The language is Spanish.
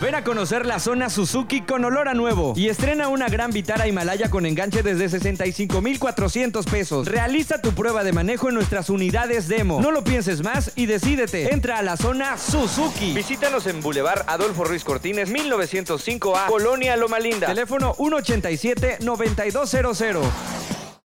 Ven a conocer la zona Suzuki con olor a nuevo y estrena una gran Vitara Himalaya con enganche desde 65,400 pesos. Realiza tu prueba de manejo en nuestras unidades demo. No lo pienses más y decídete. Entra a la zona Suzuki. Visítanos en Boulevard Adolfo Ruiz Cortines, 1905A, Colonia Loma Linda. Teléfono 187-9200.